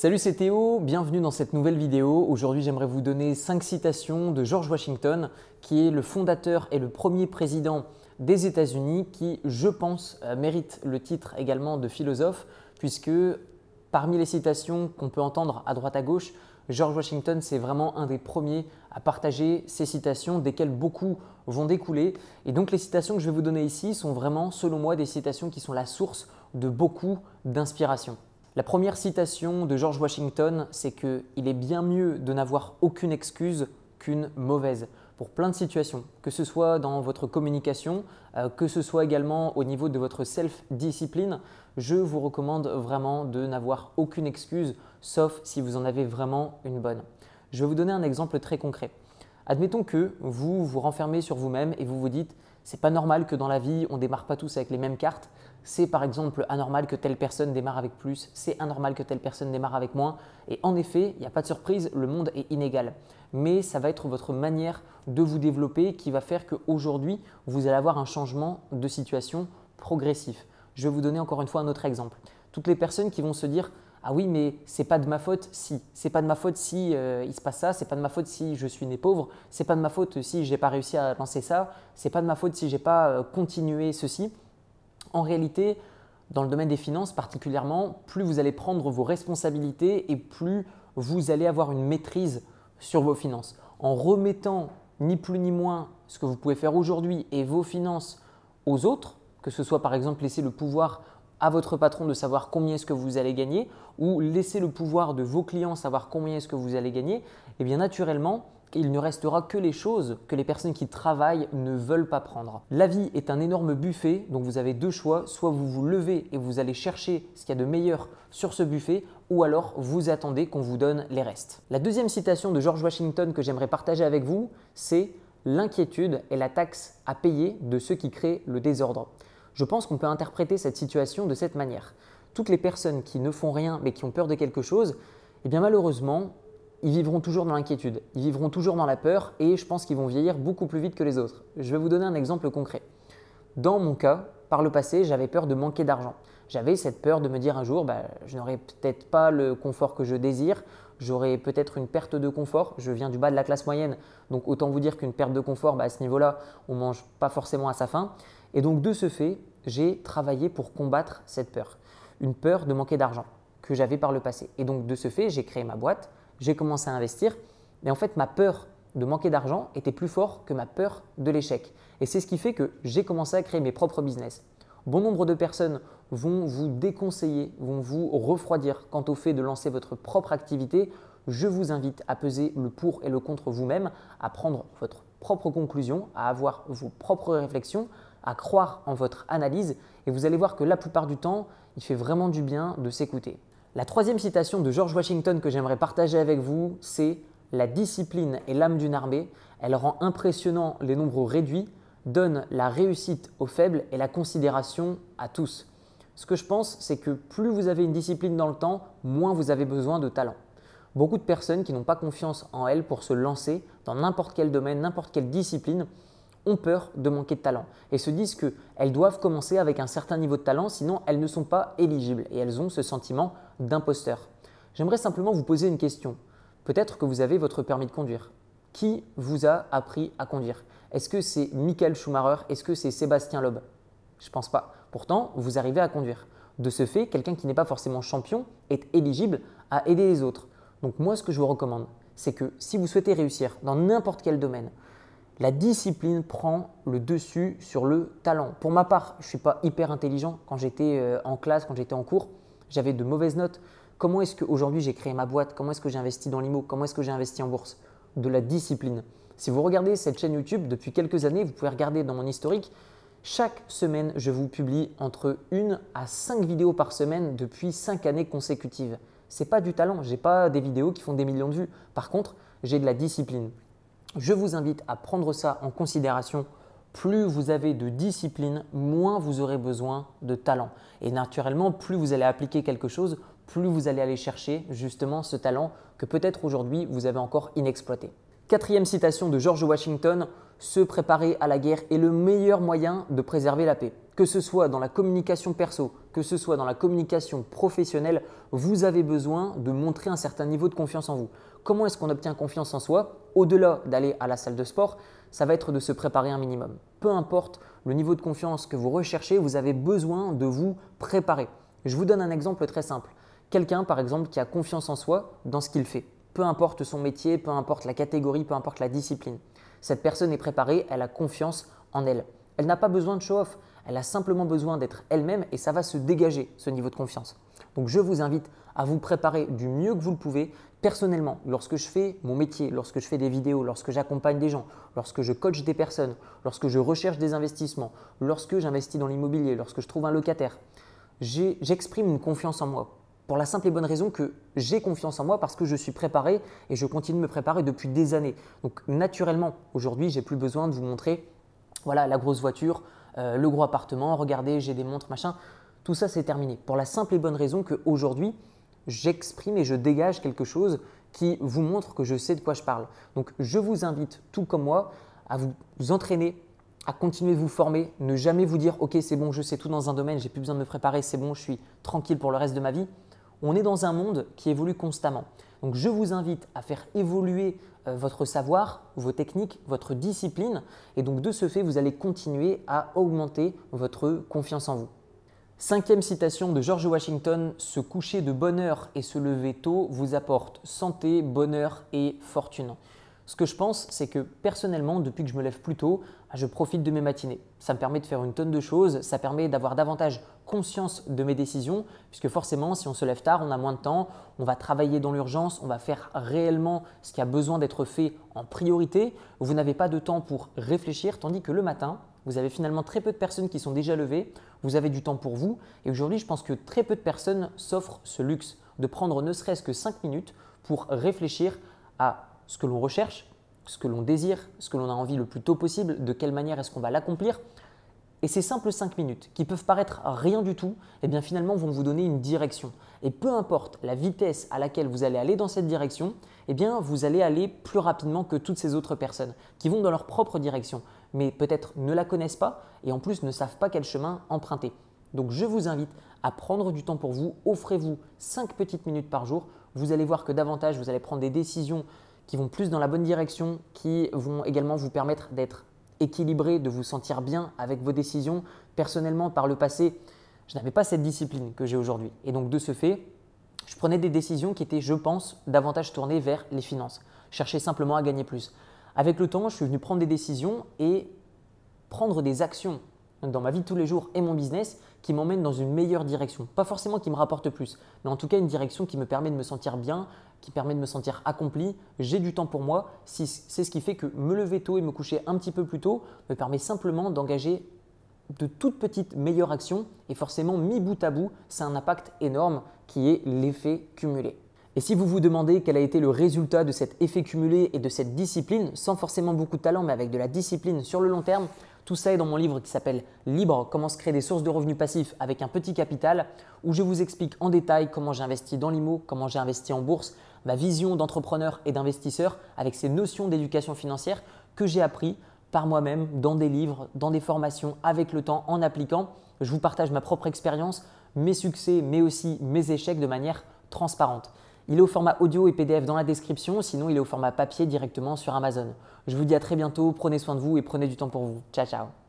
Salut, c'est Théo, bienvenue dans cette nouvelle vidéo. Aujourd'hui, j'aimerais vous donner 5 citations de George Washington, qui est le fondateur et le premier président des États-Unis, qui, je pense, euh, mérite le titre également de philosophe, puisque parmi les citations qu'on peut entendre à droite à gauche, George Washington, c'est vraiment un des premiers à partager ces citations, desquelles beaucoup vont découler. Et donc les citations que je vais vous donner ici sont vraiment, selon moi, des citations qui sont la source de beaucoup d'inspiration. La première citation de George Washington, c'est qu'il est bien mieux de n'avoir aucune excuse qu'une mauvaise pour plein de situations, que ce soit dans votre communication, euh, que ce soit également au niveau de votre self-discipline. Je vous recommande vraiment de n'avoir aucune excuse, sauf si vous en avez vraiment une bonne. Je vais vous donner un exemple très concret. Admettons que vous vous renfermez sur vous-même et vous vous dites c'est pas normal que dans la vie on démarre pas tous avec les mêmes cartes. C'est par exemple anormal que telle personne démarre avec plus, c'est anormal que telle personne démarre avec moins. Et en effet, il n'y a pas de surprise, le monde est inégal. Mais ça va être votre manière de vous développer qui va faire qu'aujourd'hui, vous allez avoir un changement de situation progressif. Je vais vous donner encore une fois un autre exemple. Toutes les personnes qui vont se dire ah oui, mais c'est pas de ma faute si. C'est pas de ma faute si euh, il se passe ça. C'est pas de ma faute si je suis né pauvre. C'est pas de ma faute si j'ai pas réussi à lancer ça. C'est pas de ma faute si j'ai pas euh, continué ceci. En réalité, dans le domaine des finances particulièrement, plus vous allez prendre vos responsabilités et plus vous allez avoir une maîtrise sur vos finances. En remettant ni plus ni moins ce que vous pouvez faire aujourd'hui et vos finances aux autres, que ce soit par exemple laisser le pouvoir à votre patron de savoir combien est-ce que vous allez gagner ou laisser le pouvoir de vos clients savoir combien est-ce que vous allez gagner, eh bien naturellement, il ne restera que les choses que les personnes qui travaillent ne veulent pas prendre. La vie est un énorme buffet, donc vous avez deux choix. Soit vous vous levez et vous allez chercher ce qu'il y a de meilleur sur ce buffet, ou alors vous attendez qu'on vous donne les restes. La deuxième citation de George Washington que j'aimerais partager avec vous, c'est L'inquiétude est la taxe à payer de ceux qui créent le désordre. Je pense qu'on peut interpréter cette situation de cette manière. Toutes les personnes qui ne font rien mais qui ont peur de quelque chose, eh bien malheureusement, ils vivront toujours dans l'inquiétude, ils vivront toujours dans la peur et je pense qu'ils vont vieillir beaucoup plus vite que les autres. Je vais vous donner un exemple concret. Dans mon cas, par le passé, j'avais peur de manquer d'argent. J'avais cette peur de me dire un jour, bah, je n'aurai peut-être pas le confort que je désire, j'aurai peut-être une perte de confort. Je viens du bas de la classe moyenne, donc autant vous dire qu'une perte de confort, bah, à ce niveau-là, on ne mange pas forcément à sa faim. Et donc de ce fait, j'ai travaillé pour combattre cette peur, une peur de manquer d'argent que j'avais par le passé. Et donc de ce fait, j'ai créé ma boîte, j'ai commencé à investir. Mais en fait, ma peur de manquer d'argent était plus forte que ma peur de l'échec. Et c'est ce qui fait que j'ai commencé à créer mes propres business. Bon nombre de personnes vont vous déconseiller, vont vous refroidir quant au fait de lancer votre propre activité. Je vous invite à peser le pour et le contre vous-même, à prendre votre propre conclusion, à avoir vos propres réflexions, à croire en votre analyse et vous allez voir que la plupart du temps, il fait vraiment du bien de s'écouter. La troisième citation de George Washington que j'aimerais partager avec vous, c'est La discipline est l'âme d'une armée, elle rend impressionnant les nombres réduits, donne la réussite aux faibles et la considération à tous. Ce que je pense, c'est que plus vous avez une discipline dans le temps, moins vous avez besoin de talent. Beaucoup de personnes qui n'ont pas confiance en elles pour se lancer dans n'importe quel domaine, n'importe quelle discipline, ont peur de manquer de talent et se disent qu'elles doivent commencer avec un certain niveau de talent, sinon elles ne sont pas éligibles et elles ont ce sentiment d'imposteur. J'aimerais simplement vous poser une question. Peut-être que vous avez votre permis de conduire. Qui vous a appris à conduire? Est-ce que c'est Michael Schumacher? Est-ce que c'est Sébastien Loeb? Je ne pense pas. Pourtant, vous arrivez à conduire. De ce fait, quelqu'un qui n'est pas forcément champion est éligible à aider les autres. Donc moi, ce que je vous recommande, c'est que si vous souhaitez réussir dans n'importe quel domaine, la discipline prend le dessus sur le talent. Pour ma part, je ne suis pas hyper intelligent. Quand j'étais euh, en classe, quand j'étais en cours, j'avais de mauvaises notes. Comment est-ce qu'aujourd'hui j'ai créé ma boîte? Comment est-ce que j'ai investi dans l'IMO? Comment est-ce que j'ai investi en bourse? De la discipline. Si vous regardez cette chaîne YouTube depuis quelques années, vous pouvez regarder dans mon historique. Chaque semaine, je vous publie entre une à cinq vidéos par semaine depuis cinq années consécutives. Ce n'est pas du talent, je n'ai pas des vidéos qui font des millions de vues. Par contre, j'ai de la discipline. Je vous invite à prendre ça en considération. Plus vous avez de discipline, moins vous aurez besoin de talent. Et naturellement, plus vous allez appliquer quelque chose, plus vous allez aller chercher justement ce talent que peut-être aujourd'hui vous avez encore inexploité. Quatrième citation de George Washington, se préparer à la guerre est le meilleur moyen de préserver la paix. Que ce soit dans la communication perso, que ce soit dans la communication professionnelle, vous avez besoin de montrer un certain niveau de confiance en vous. Comment est-ce qu'on obtient confiance en soi? Au-delà d'aller à la salle de sport, ça va être de se préparer un minimum. Peu importe le niveau de confiance que vous recherchez, vous avez besoin de vous préparer. Je vous donne un exemple très simple. Quelqu'un, par exemple, qui a confiance en soi dans ce qu'il fait. Peu importe son métier, peu importe la catégorie, peu importe la discipline. Cette personne est préparée, elle a confiance en elle. Elle n'a pas besoin de show-off, elle a simplement besoin d'être elle-même et ça va se dégager, ce niveau de confiance. Donc je vous invite à vous préparer du mieux que vous le pouvez. Personnellement, lorsque je fais mon métier, lorsque je fais des vidéos, lorsque j'accompagne des gens, lorsque je coach des personnes, lorsque je recherche des investissements, lorsque j'investis dans l'immobilier, lorsque je trouve un locataire, j'exprime une confiance en moi. Pour la simple et bonne raison que j'ai confiance en moi parce que je suis préparé et je continue de me préparer depuis des années. Donc naturellement, aujourd'hui, j'ai plus besoin de vous montrer voilà la grosse voiture, euh, le gros appartement, regardez, j'ai des montres, machin. Tout ça, c'est terminé. Pour la simple et bonne raison qu'aujourd'hui, j'exprime et je dégage quelque chose qui vous montre que je sais de quoi je parle. Donc, je vous invite, tout comme moi, à vous entraîner, à continuer de vous former, ne jamais vous dire OK, c'est bon, je sais tout dans un domaine, j'ai plus besoin de me préparer, c'est bon, je suis tranquille pour le reste de ma vie. On est dans un monde qui évolue constamment. Donc je vous invite à faire évoluer euh, votre savoir, vos techniques, votre discipline et donc de ce fait, vous allez continuer à augmenter votre confiance en vous. Cinquième citation de George Washington, se coucher de bonne heure et se lever tôt vous apporte santé, bonheur et fortune. Ce que je pense, c'est que personnellement, depuis que je me lève plus tôt, ah, je profite de mes matinées. Ça me permet de faire une tonne de choses, ça permet d'avoir davantage conscience de mes décisions, puisque forcément, si on se lève tard, on a moins de temps, on va travailler dans l'urgence, on va faire réellement ce qui a besoin d'être fait en priorité. Vous n'avez pas de temps pour réfléchir, tandis que le matin, vous avez finalement très peu de personnes qui sont déjà levées, vous avez du temps pour vous, et aujourd'hui, je pense que très peu de personnes s'offrent ce luxe de prendre ne serait-ce que 5 minutes pour réfléchir à ce que l'on recherche, ce que l'on désire, ce que l'on a envie le plus tôt possible, de quelle manière est-ce qu'on va l'accomplir. Et ces simples 5 minutes qui peuvent paraître rien du tout, eh bien finalement vont vous donner une direction. Et peu importe la vitesse à laquelle vous allez aller dans cette direction, eh bien vous allez aller plus rapidement que toutes ces autres personnes qui vont dans leur propre direction, mais peut-être ne la connaissent pas et en plus ne savent pas quel chemin emprunter. Donc je vous invite à prendre du temps pour vous, offrez-vous 5 petites minutes par jour, vous allez voir que davantage vous allez prendre des décisions qui vont plus dans la bonne direction, qui vont également vous permettre d'être équilibré, de vous sentir bien avec vos décisions. Personnellement, par le passé, je n'avais pas cette discipline que j'ai aujourd'hui. Et donc de ce fait, je prenais des décisions qui étaient, je pense, davantage tournées vers les finances. Chercher simplement à gagner plus. Avec le temps, je suis venu prendre des décisions et prendre des actions dans ma vie de tous les jours et mon business qui m'emmènent dans une meilleure direction. Pas forcément qui me rapporte plus, mais en tout cas une direction qui me permet de me sentir bien, qui permet de me sentir accompli. J'ai du temps pour moi. C'est ce qui fait que me lever tôt et me coucher un petit peu plus tôt me permet simplement d'engager de toutes petites meilleures actions et forcément mis bout à bout, c'est un impact énorme qui est l'effet cumulé. Et si vous vous demandez quel a été le résultat de cet effet cumulé et de cette discipline, sans forcément beaucoup de talent mais avec de la discipline sur le long terme, tout ça est dans mon livre qui s'appelle Libre, comment se créer des sources de revenus passifs avec un petit capital, où je vous explique en détail comment j'ai investi dans l'IMO, comment j'ai investi en bourse, ma vision d'entrepreneur et d'investisseur avec ces notions d'éducation financière que j'ai appris par moi-même dans des livres, dans des formations, avec le temps, en appliquant. Je vous partage ma propre expérience, mes succès, mais aussi mes échecs de manière transparente. Il est au format audio et PDF dans la description, sinon il est au format papier directement sur Amazon. Je vous dis à très bientôt, prenez soin de vous et prenez du temps pour vous. Ciao ciao